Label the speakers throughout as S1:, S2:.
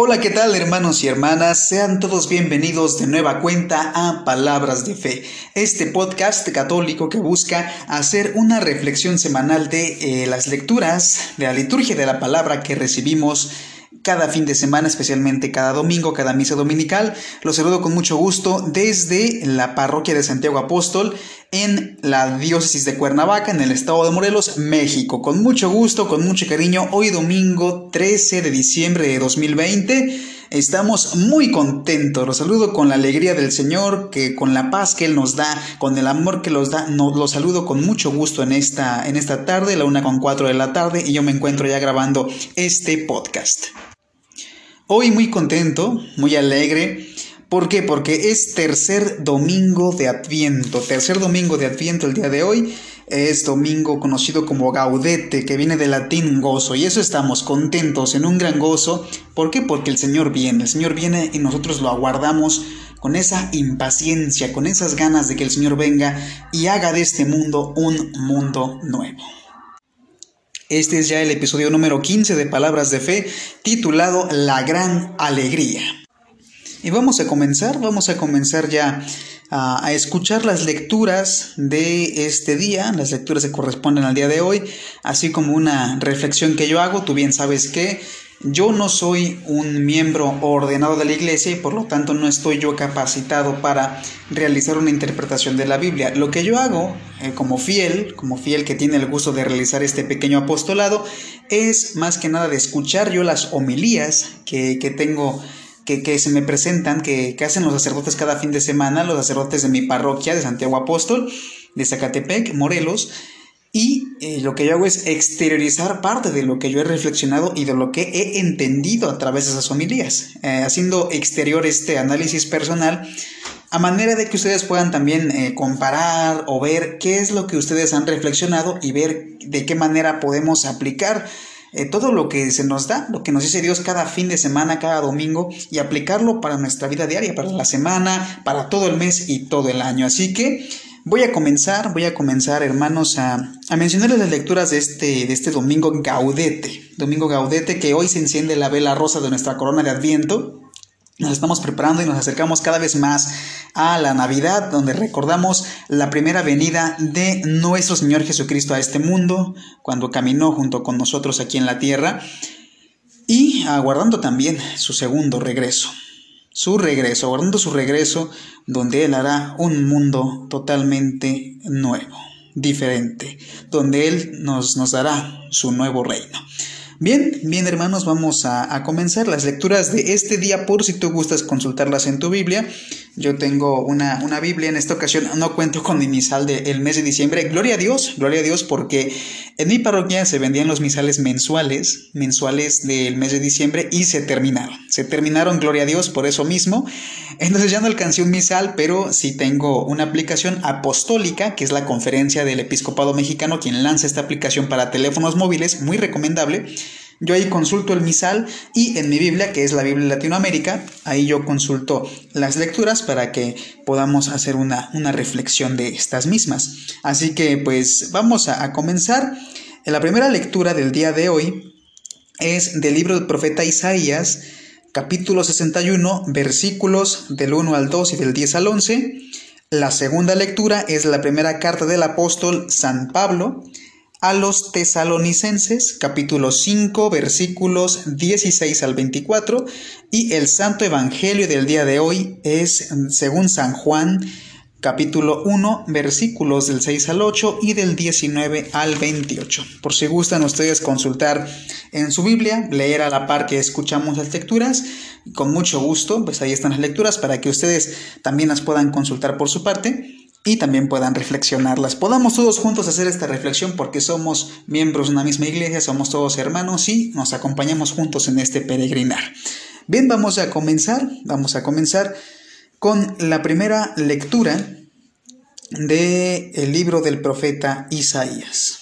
S1: Hola, ¿qué tal hermanos y hermanas? Sean todos bienvenidos de nueva cuenta a Palabras de Fe, este podcast católico que busca hacer una reflexión semanal de eh, las lecturas de la liturgia de la palabra que recibimos cada fin de semana, especialmente cada domingo, cada misa dominical. Los saludo con mucho gusto desde la parroquia de Santiago Apóstol en la diócesis de Cuernavaca, en el estado de Morelos, México. Con mucho gusto, con mucho cariño, hoy domingo 13 de diciembre de 2020. Estamos muy contentos, los saludo con la alegría del Señor, que con la paz que Él nos da, con el amor que nos da, nos, los saludo con mucho gusto en esta, en esta tarde, la una con cuatro de la tarde, y yo me encuentro ya grabando este podcast. Hoy muy contento, muy alegre. ¿Por qué? Porque es tercer domingo de Adviento. Tercer domingo de Adviento el día de hoy. Es domingo conocido como Gaudete, que viene del latín gozo. Y eso estamos contentos, en un gran gozo. ¿Por qué? Porque el Señor viene. El Señor viene y nosotros lo aguardamos con esa impaciencia, con esas ganas de que el Señor venga y haga de este mundo un mundo nuevo. Este es ya el episodio número 15 de Palabras de Fe, titulado La Gran Alegría. Y vamos a comenzar, vamos a comenzar ya a, escuchar las lecturas de este día, las lecturas que corresponden al día de hoy, así como una reflexión que yo hago. Tú bien sabes que yo no soy un miembro ordenado de la iglesia y por lo tanto no estoy yo capacitado para realizar una interpretación de la Biblia. Lo que yo hago eh, como fiel, como fiel que tiene el gusto de realizar este pequeño apostolado, es más que nada de escuchar yo las homilías que, tengo que, que, se me presentan, que, que, hacen los sacerdotes cada fin de semana, los sacerdotes de mi parroquia de Santiago Apóstol, de Zacatepec, Morelos, y eh, lo que yo hago es exteriorizar parte de lo que yo he reflexionado y de lo que he entendido a través de esas homilías, eh, haciendo exterior este análisis personal a manera de que ustedes puedan también eh, comparar o ver qué es lo que ustedes han reflexionado y ver de qué manera podemos aplicar todo lo que se nos da, lo que nos dice Dios cada fin de semana, cada domingo, y aplicarlo para nuestra vida diaria, para la semana, para todo el mes y todo el año. Así que Voy a comenzar, voy a comenzar, hermanos, a, mencionarles las lecturas de este, de este domingo Gaudete. Domingo Gaudete, que hoy se enciende la vela rosa de nuestra corona de Adviento. Nos estamos preparando y nos acercamos cada vez más a la Navidad, donde recordamos la primera venida de nuestro Señor Jesucristo a este mundo, cuando caminó junto con nosotros aquí en la tierra, y aguardando también su segundo regreso su regreso, aguardando su regreso, donde Él hará un mundo totalmente nuevo, diferente, donde Él nos, nos dará su nuevo reino. Bien, bien hermanos, vamos a, comenzar las lecturas de este día por si tú gustas consultarlas en tu Biblia. Yo tengo una, una Biblia en esta ocasión, no cuento con mi misal del mes de diciembre. Gloria a Dios, gloria a Dios porque en mi parroquia se vendían los misales mensuales, mensuales del mes de diciembre y se terminaron. Se terminaron, gloria a Dios, por eso mismo. Entonces ya no alcancé un misal, pero sí tengo una aplicación apostólica, que es la conferencia del episcopado mexicano, quien lanza esta aplicación para teléfonos móviles, muy recomendable. Yo ahí consulto el misal y en mi Biblia, que es la Biblia Latinoamérica, ahí yo consulto las lecturas para que podamos hacer una, reflexión de estas mismas. Así que pues vamos a, a comenzar. La primera lectura del día de hoy es del libro del profeta Isaías, capítulo 61, versículos del 1 al 2 y del 10 al 11. La segunda lectura es la primera carta del apóstol San Pablo a los tesalonicenses, capítulo 5, versículos 16 al 24, y el Santo Evangelio del día de hoy es, según San Juan, capítulo 1, versículos del 6 al 8 y del 19 al 28. Por si gustan ustedes consultar en su Biblia, leer a la par que escuchamos las lecturas, con mucho gusto, pues ahí están las lecturas para que ustedes también las puedan consultar por su parte y también puedan reflexionarlas. Podamos todos juntos hacer esta reflexión porque somos miembros de una misma iglesia, somos todos hermanos y nos acompañamos juntos en este peregrinar. Bien, vamos a comenzar, vamos a comenzar con la primera lectura del el libro del profeta Isaías.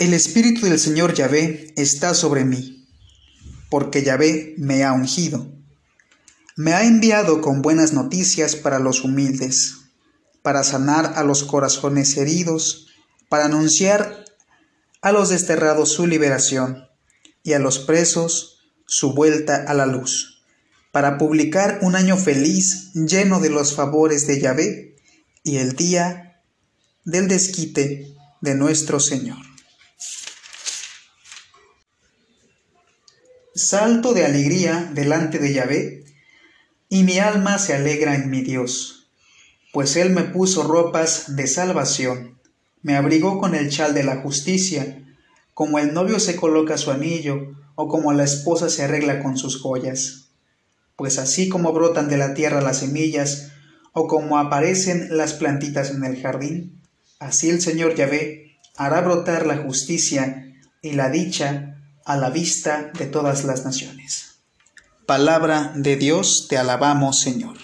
S1: El Espíritu del Señor Yahvé está sobre mí, porque Yahvé me ha ungido me ha enviado con buenas noticias para los humildes, para sanar a los corazones heridos, para anunciar a los desterrados su liberación, y a los presos su vuelta a la luz, para publicar un año feliz lleno de los favores de Yahvé y el día del desquite de nuestro Señor. Salto de alegría delante de Yahvé, y mi alma se alegra en mi Dios, pues Él me puso ropas de salvación, me abrigó con el chal de la justicia, como el novio se coloca su anillo, o como la esposa se arregla con sus joyas. Pues así como brotan de la tierra las semillas, o como aparecen las plantitas en el jardín, así el Señor Yahvé hará brotar la justicia y la dicha a la vista de todas las naciones. Palabra de Dios, te alabamos Señor.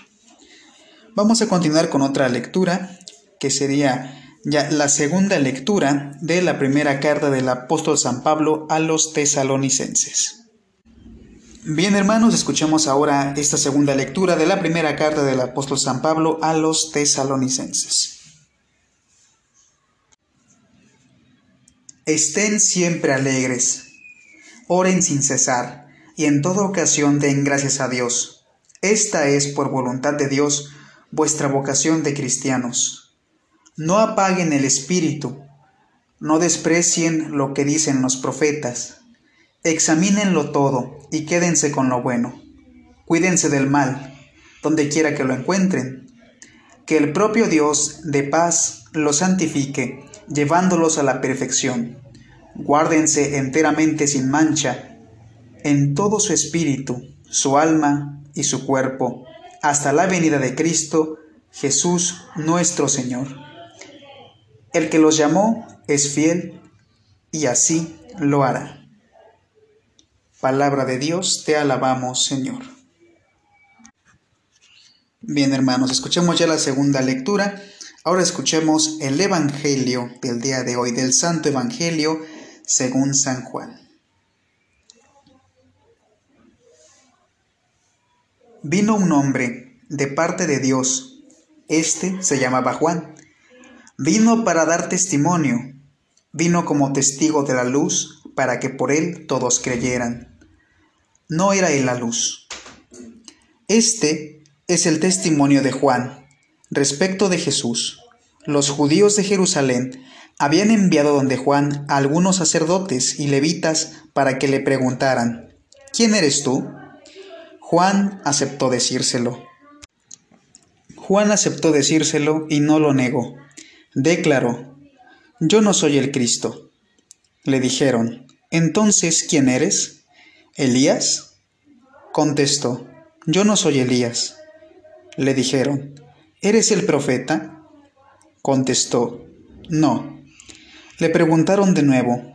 S1: Vamos a continuar con otra lectura, que sería ya la segunda lectura de la primera carta del apóstol San Pablo a los tesalonicenses. Bien hermanos, escuchemos ahora esta segunda lectura de la primera carta del apóstol San Pablo a los tesalonicenses. Estén siempre alegres Oren sin cesar, y en toda ocasión den gracias a Dios. Esta es, por voluntad de Dios, vuestra vocación de cristianos. No apaguen el espíritu, no desprecien lo que dicen los profetas. Examínenlo todo y quédense con lo bueno. Cuídense del mal, donde quiera que lo encuentren. Que el propio Dios de paz los santifique, llevándolos a la perfección guárdense enteramente sin mancha, en todo su espíritu, su alma y su cuerpo, hasta la venida de Cristo, Jesús nuestro Señor. El que los llamó es fiel y así lo hará. Palabra de Dios, te alabamos Señor. Bien hermanos, escuchemos ya la segunda lectura. Ahora escuchemos el Evangelio del día de hoy, del Santo Evangelio según San Juan. Vino un hombre de parte de Dios, este se llamaba Juan. Vino para dar testimonio, vino como testigo de la luz para que por él todos creyeran. No era él la luz. Este es el testimonio de Juan respecto de Jesús. Los judíos de Jerusalén habían enviado donde Juan a algunos sacerdotes y levitas para que le preguntaran, ¿quién eres tú? Juan aceptó decírselo. Juan aceptó decírselo y no lo negó. Declaró, yo no soy el Cristo. Le dijeron, entonces, ¿quién eres? ¿Elías? Contestó, yo no soy Elías. Le dijeron, ¿eres el profeta? Contestó, no. Le preguntaron de nuevo,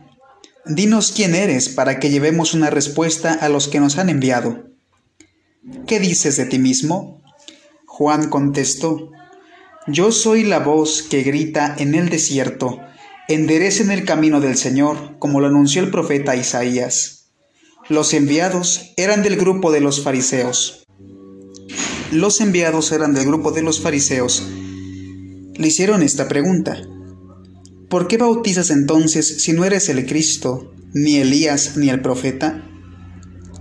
S1: Dinos quién eres para que llevemos una respuesta a los que nos han enviado. ¿Qué dices de ti mismo? Juan contestó, Yo soy la voz que grita en el desierto, enderecen el camino del Señor, como lo anunció el profeta Isaías. Los enviados eran del grupo de los fariseos. Los enviados eran del grupo de los fariseos. Le hicieron esta pregunta. ¿Por qué bautizas entonces si no eres el Cristo, ni Elías, ni el profeta?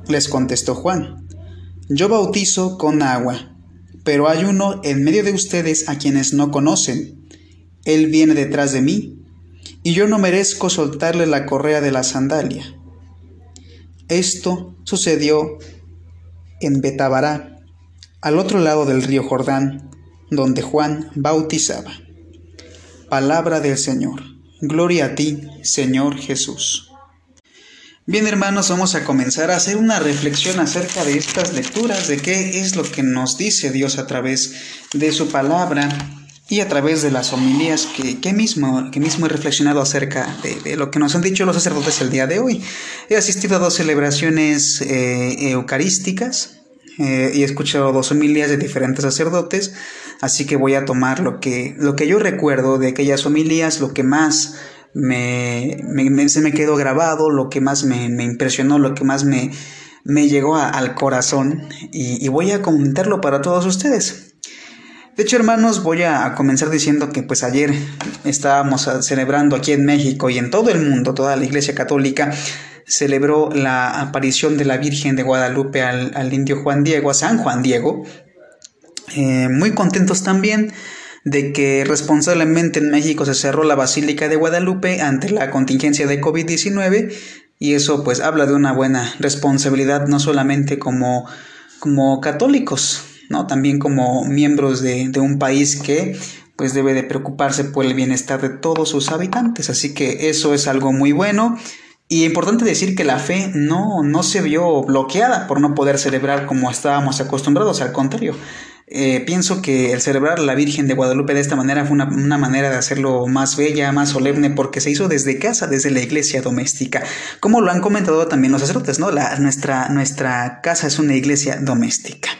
S1: Les contestó Juan, yo bautizo con agua, pero hay uno en medio de ustedes a quienes no conocen. Él viene detrás de mí, y yo no merezco soltarle la correa de la sandalia. Esto sucedió en Betabará, al otro lado del río Jordán, donde Juan bautizaba. Palabra del Señor. Gloria a ti, Señor Jesús. Bien hermanos, vamos a comenzar a hacer una reflexión acerca de estas lecturas, de qué es lo que nos dice Dios a través de su palabra y a través de las homilías que, mismo, que mismo he reflexionado acerca de, lo que nos han dicho los sacerdotes el día de hoy. He asistido a dos celebraciones eh, eucarísticas eh, y he escuchado dos homilías de diferentes sacerdotes Así que voy a tomar lo que, lo que yo recuerdo de aquellas homilías, lo que más me, se me quedó grabado, lo que más me, impresionó, lo que más me, me llegó al corazón y, voy a comentarlo para todos ustedes. De hecho, hermanos, voy a comenzar diciendo que pues ayer estábamos celebrando aquí en México y en todo el mundo, toda la Iglesia Católica, celebró la aparición de la Virgen de Guadalupe al, indio Juan Diego, a San Juan Diego. Eh, muy contentos también de que responsablemente en México se cerró la Basílica de Guadalupe ante la contingencia de COVID-19 y eso pues habla de una buena responsabilidad no solamente como, como católicos, ¿no? también como miembros de, de un país que pues debe de preocuparse por el bienestar de todos sus habitantes. Así que eso es algo muy bueno. Y importante decir que la fe no, no se vio bloqueada por no poder celebrar como estábamos acostumbrados, al contrario. Eh, pienso que el celebrar la Virgen de Guadalupe de esta manera fue una, manera de hacerlo más bella, más solemne, porque se hizo desde casa, desde la iglesia doméstica. Como lo han comentado también los sacerdotes, ¿no? La, nuestra, nuestra casa es una iglesia doméstica.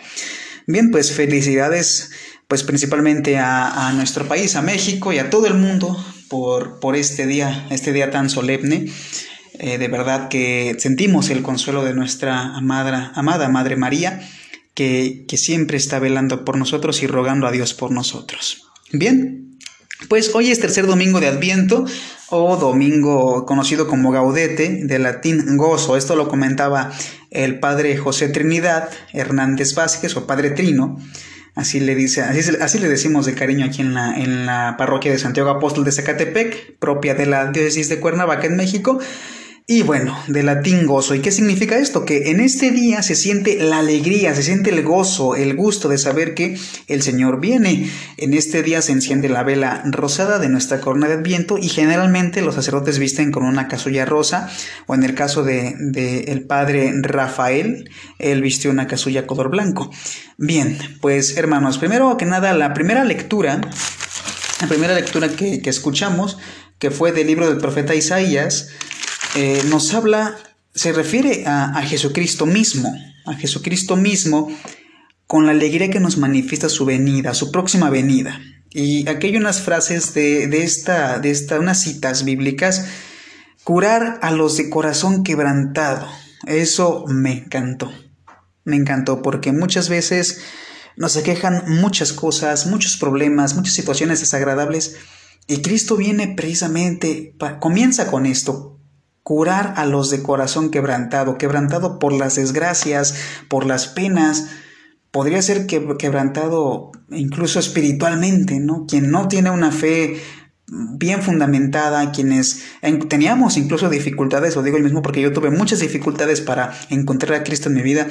S1: Bien, pues felicidades, pues principalmente a, a nuestro país, a México y a todo el mundo por, por este día, este día tan solemne. Eh, de verdad que sentimos el consuelo de nuestra amada, amada Madre María que, siempre está velando por nosotros y rogando a Dios por nosotros. Bien, pues hoy es tercer domingo de Adviento o domingo conocido como Gaudete, de latín gozo. Esto lo comentaba el padre José Trinidad Hernández Vázquez o padre Trino. Así le, dice, así, le decimos de cariño aquí en la, en la parroquia de Santiago Apóstol de Zacatepec, propia de la diócesis de Cuernavaca en México. Y bueno, de latín gozo. ¿Y qué significa esto? Que en este día se siente la alegría, se siente el gozo, el gusto de saber que el Señor viene. En este día se enciende la vela rosada de nuestra corona de adviento y generalmente los sacerdotes visten con una casulla rosa o en el caso de, el padre Rafael, él vistió una casulla color blanco. Bien, pues hermanos, primero que nada, la primera lectura, la primera lectura que, que escuchamos, que fue del libro del profeta Isaías, eh, nos habla, se refiere a, Jesucristo mismo, a Jesucristo mismo con la alegría que nos manifiesta su venida, su próxima venida. Y aquí hay unas frases de, esta, de esta, unas citas bíblicas, curar a los de corazón quebrantado. Eso me encantó, me encantó porque muchas veces nos aquejan muchas cosas, muchos problemas, muchas situaciones desagradables y Cristo viene precisamente, comienza con esto, curar a los de corazón quebrantado, quebrantado por las desgracias, por las penas, podría ser quebrantado incluso espiritualmente, ¿no? Quien no tiene una fe bien fundamentada, quienes teníamos incluso dificultades, lo digo yo mismo porque yo tuve muchas dificultades para encontrar a Cristo en mi vida,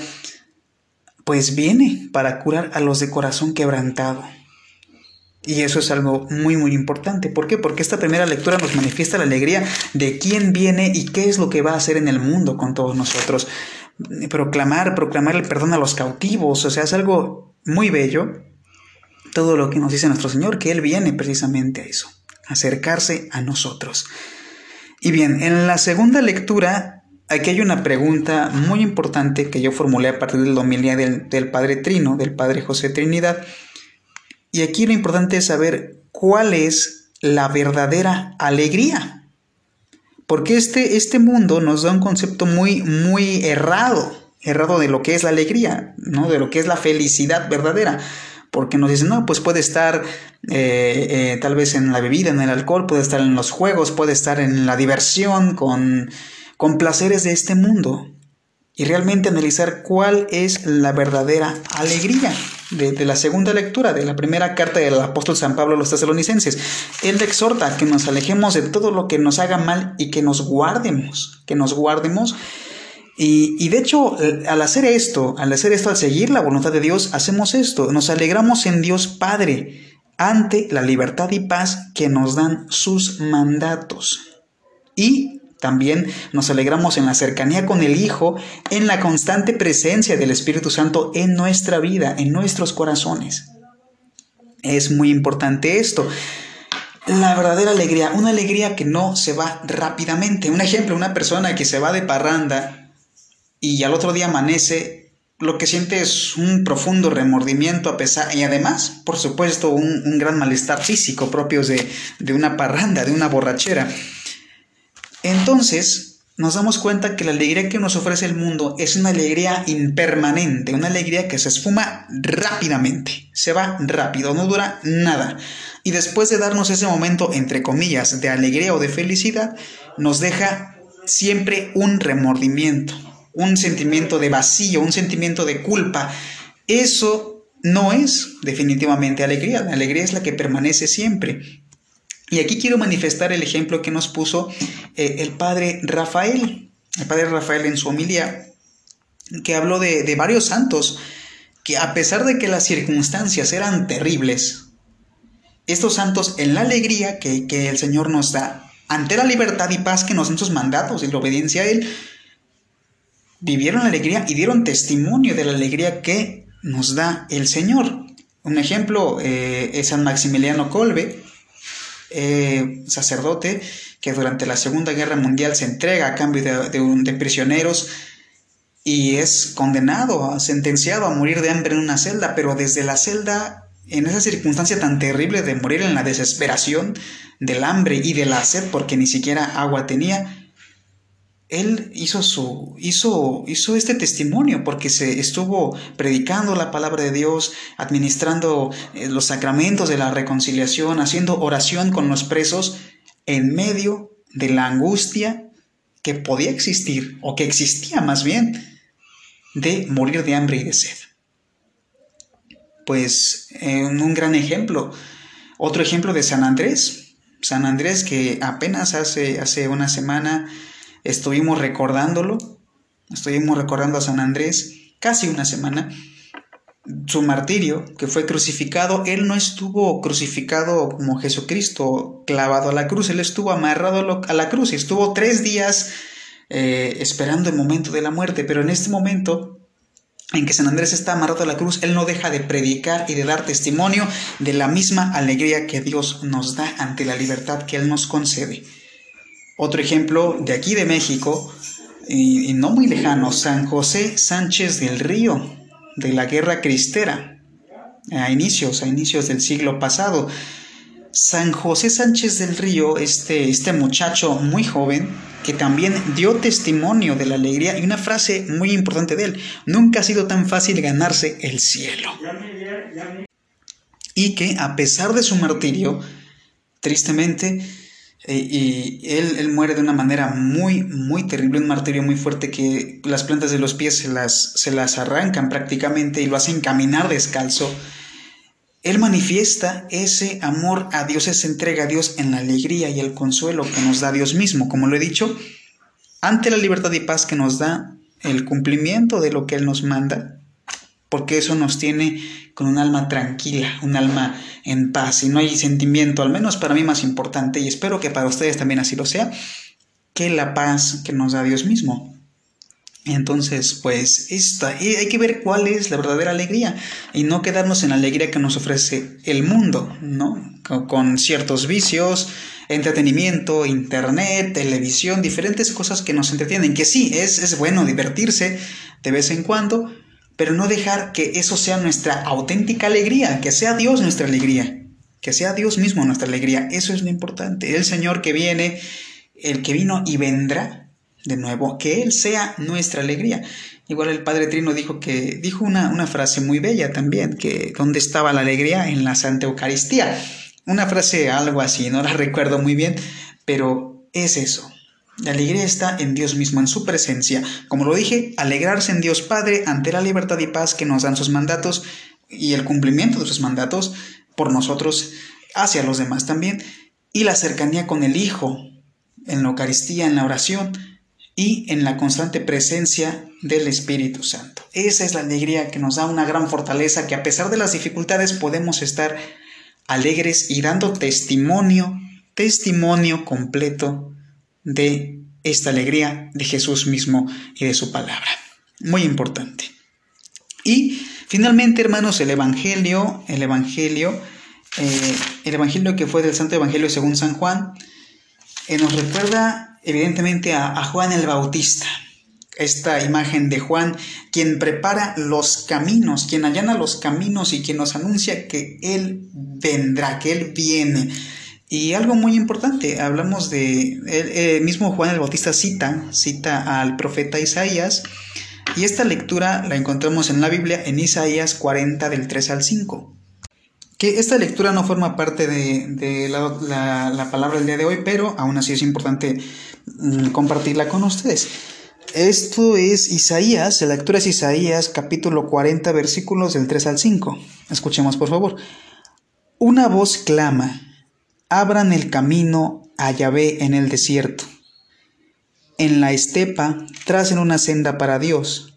S1: pues viene para curar a los de corazón quebrantado. Y eso es algo muy muy importante. ¿Por qué? Porque esta primera lectura nos manifiesta la alegría de quién viene y qué es lo que va a hacer en el mundo con todos nosotros. Proclamar, proclamar el perdón a los cautivos, o sea, es algo muy bello. Todo lo que nos dice nuestro Señor, que Él viene precisamente a eso, acercarse a nosotros. Y bien, en la segunda lectura, aquí hay una pregunta muy importante que yo formulé a partir de la homilía del, del Padre Trino, del Padre José Trinidad y aquí lo importante es saber cuál es la verdadera alegría. Porque este, este mundo nos da un concepto muy, muy errado, errado de lo que es la alegría, ¿no? De lo que es la felicidad verdadera. Porque nos dicen, no, pues puede estar eh, eh, tal vez en la bebida, en el alcohol, puede estar en los juegos, puede estar en la diversión, con, con placeres de este mundo y realmente analizar cuál es la verdadera alegría de, la segunda lectura, de la primera carta del apóstol San Pablo a los tesalonicenses. Él exhorta que nos alejemos de todo lo que nos haga mal y que nos guardemos, que nos guardemos. Y, y de hecho, al hacer esto, al hacer esto, al seguir la voluntad de Dios, hacemos esto, nos alegramos en Dios Padre ante la libertad y paz que nos dan sus mandatos. Y también nos alegramos en la cercanía con el Hijo, en la constante presencia del Espíritu Santo en nuestra vida, en nuestros corazones. Es muy importante esto. La verdadera alegría, una alegría que no se va rápidamente. Un ejemplo, una persona que se va de parranda y al otro día amanece, lo que siente es un profundo remordimiento a pesar, y además, por supuesto, un, gran malestar físico propios de, de una parranda, de una borrachera. Entonces, nos damos cuenta que la alegría que nos ofrece el mundo es una alegría impermanente, una alegría que se esfuma rápidamente, se va rápido, no dura nada. Y después de darnos ese momento, entre comillas, de alegría o de felicidad, nos deja siempre un remordimiento, un sentimiento de vacío, un sentimiento de culpa. Eso no es definitivamente alegría. La alegría es la que permanece siempre. Y aquí quiero manifestar el ejemplo que nos puso eh, el padre Rafael, el padre Rafael en su homilía, que habló de, varios santos que a pesar de que las circunstancias eran terribles, estos santos en la alegría que, que el Señor nos da, ante la libertad y paz que nos dan sus mandatos y la obediencia a Él, vivieron la alegría y dieron testimonio de la alegría que nos da el Señor. Un ejemplo eh, es San Maximiliano Colbe, eh, sacerdote que durante la Segunda Guerra Mundial se entrega a cambio de, de prisioneros y es condenado, sentenciado a morir de hambre en una celda, pero desde la celda, en esa circunstancia tan terrible de morir en la desesperación del hambre y de la sed porque ni siquiera agua tenía, él hizo su hizo hizo este testimonio porque se estuvo predicando la palabra de Dios, administrando eh, los sacramentos de la reconciliación, haciendo oración con los presos en medio de la angustia que podía existir o que existía más bien de morir de hambre y de sed. Pues un gran ejemplo, otro ejemplo de San Andrés, San Andrés que apenas hace, hace una semana estuvimos recordándolo, estuvimos recordando a San Andrés casi una semana, su martirio, que fue crucificado, él no estuvo crucificado como Jesucristo, clavado a la cruz, él estuvo amarrado a la cruz y estuvo tres días eh, esperando el momento de la muerte, pero en este momento en que San Andrés está amarrado a la cruz, él no deja de predicar y de dar testimonio de la misma alegría que Dios nos da ante la libertad que Él nos concede. Otro ejemplo de aquí de México, y, no muy lejano, San José Sánchez del Río, de la Guerra Cristera, a inicios, a inicios del siglo pasado. San José Sánchez del Río, este, este muchacho muy joven, que también dio testimonio de la alegría y una frase muy importante de él, nunca ha sido tan fácil ganarse el cielo. Y que a pesar de su martirio, tristemente, eh, y él, él, muere de una manera muy, muy terrible, un martirio muy fuerte que las plantas de los pies se las, se las arrancan prácticamente y lo hacen caminar descalzo. Él manifiesta ese amor a Dios, esa entrega a Dios en la alegría y el consuelo que nos da Dios mismo, como lo he dicho, ante la libertad y paz que nos da el cumplimiento de lo que Él nos manda, porque eso nos tiene con un alma tranquila, un alma en paz, y no hay sentimiento, al menos para mí más importante, y espero que para ustedes también así lo sea, que la paz que nos da Dios mismo. Entonces, pues esta, hay que ver cuál es la verdadera alegría y no quedarnos en la alegría que nos ofrece el mundo, ¿no? Con, ciertos vicios, entretenimiento, internet, televisión, diferentes cosas que nos entretienen, que sí, es, es bueno divertirse de vez en cuando, pero no dejar que eso sea nuestra auténtica alegría, que sea Dios nuestra alegría, que sea Dios mismo nuestra alegría. Eso es lo importante. El Señor que viene, el que vino y vendrá de nuevo, que Él sea nuestra alegría. Igual el Padre Trino dijo que dijo una, una frase muy bella también, que ¿dónde estaba la alegría? En la Santa Eucaristía. Una frase algo así, no la recuerdo muy bien, pero es eso. La alegría está en Dios mismo, en su presencia. Como lo dije, alegrarse en Dios Padre ante la libertad y paz que nos dan sus mandatos y el cumplimiento de sus mandatos por nosotros hacia los demás también. Y la cercanía con el Hijo en la Eucaristía, en la oración y en la constante presencia del Espíritu Santo. Esa es la alegría que nos da una gran fortaleza que a pesar de las dificultades podemos estar alegres y dando testimonio, testimonio completo de esta alegría de Jesús mismo y de su palabra. Muy importante. Y finalmente, hermanos, el Evangelio, el Evangelio, eh, el Evangelio que fue del Santo Evangelio según San Juan, eh, nos recuerda evidentemente a, a Juan el Bautista. Esta imagen de Juan, quien prepara los caminos, quien allana los caminos y quien nos anuncia que Él vendrá, que Él viene y algo muy importante, hablamos de, el, mismo Juan el Bautista cita, cita al profeta Isaías, y esta lectura la encontramos en la Biblia en Isaías 40 del 3 al 5. que esta lectura no forma parte de, la, palabra del día de hoy, pero aún así es importante mm, compartirla con ustedes. Esto es Isaías, la lectura es Isaías capítulo 40 versículos del 3 al 5. Escuchemos por favor. Una voz clama, abran el camino a Yahvé en el desierto. En la estepa tracen una senda para Dios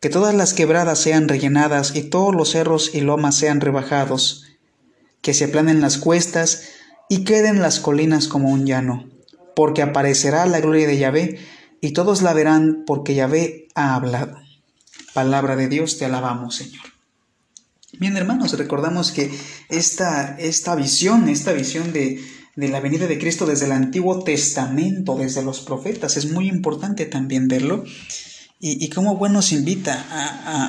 S1: que todas las quebradas sean rellenadas y todos los cerros y lomas sean rebajados, que se aplanen las cuestas y queden las colinas como un llano, porque aparecerá la gloria de Yahvé y todos la verán porque Yahvé ha hablado. Palabra de Dios, te alabamos, Señor. Bien, hermanos, recordamos que esta, esta visión, esta visión de, de la venida de Cristo desde el Antiguo Testamento, desde los profetas, es muy importante también verlo y, cómo bueno nos invita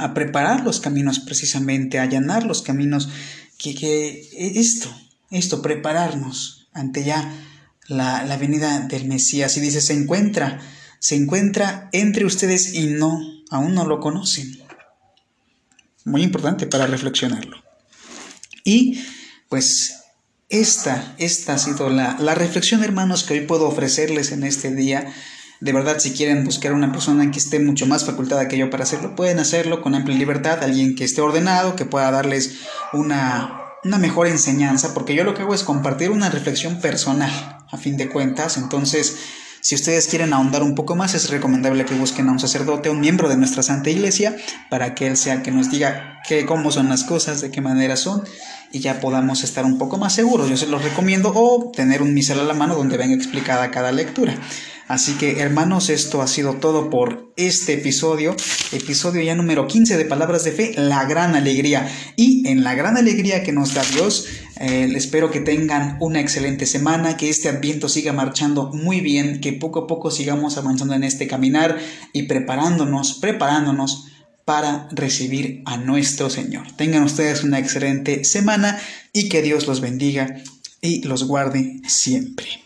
S1: a, preparar los caminos precisamente, a allanar los caminos, que, que esto, esto, prepararnos ante ya la, la, venida del Mesías. Y dice, se encuentra, se encuentra entre ustedes y no, aún no lo conocen. Muy importante para reflexionarlo. Y pues esta, esta ha sido la, la reflexión, hermanos, que hoy puedo ofrecerles en este día. De verdad, si quieren buscar una persona que esté mucho más facultada que yo para hacerlo, pueden hacerlo con amplia libertad, alguien que esté ordenado, que pueda darles una, una mejor enseñanza, porque yo lo que hago es compartir una reflexión personal, a fin de cuentas, entonces... Si ustedes quieren ahondar un poco más, es recomendable que busquen a un sacerdote, un miembro de nuestra Santa Iglesia, para que él sea que nos diga qué, cómo son las cosas, de qué manera son, y ya podamos estar un poco más seguros. Yo se los recomiendo, o tener un misal a la mano donde venga explicada cada lectura. Así que hermanos, esto ha sido todo por este episodio, episodio ya número 15 de Palabras de Fe, la gran alegría. Y en la gran alegría que nos da Dios, eh, espero que tengan una excelente semana, que este adviento siga marchando muy bien, que poco a poco sigamos avanzando en este caminar y preparándonos, preparándonos para recibir a nuestro Señor. Tengan ustedes una excelente semana y que Dios los bendiga y los guarde siempre.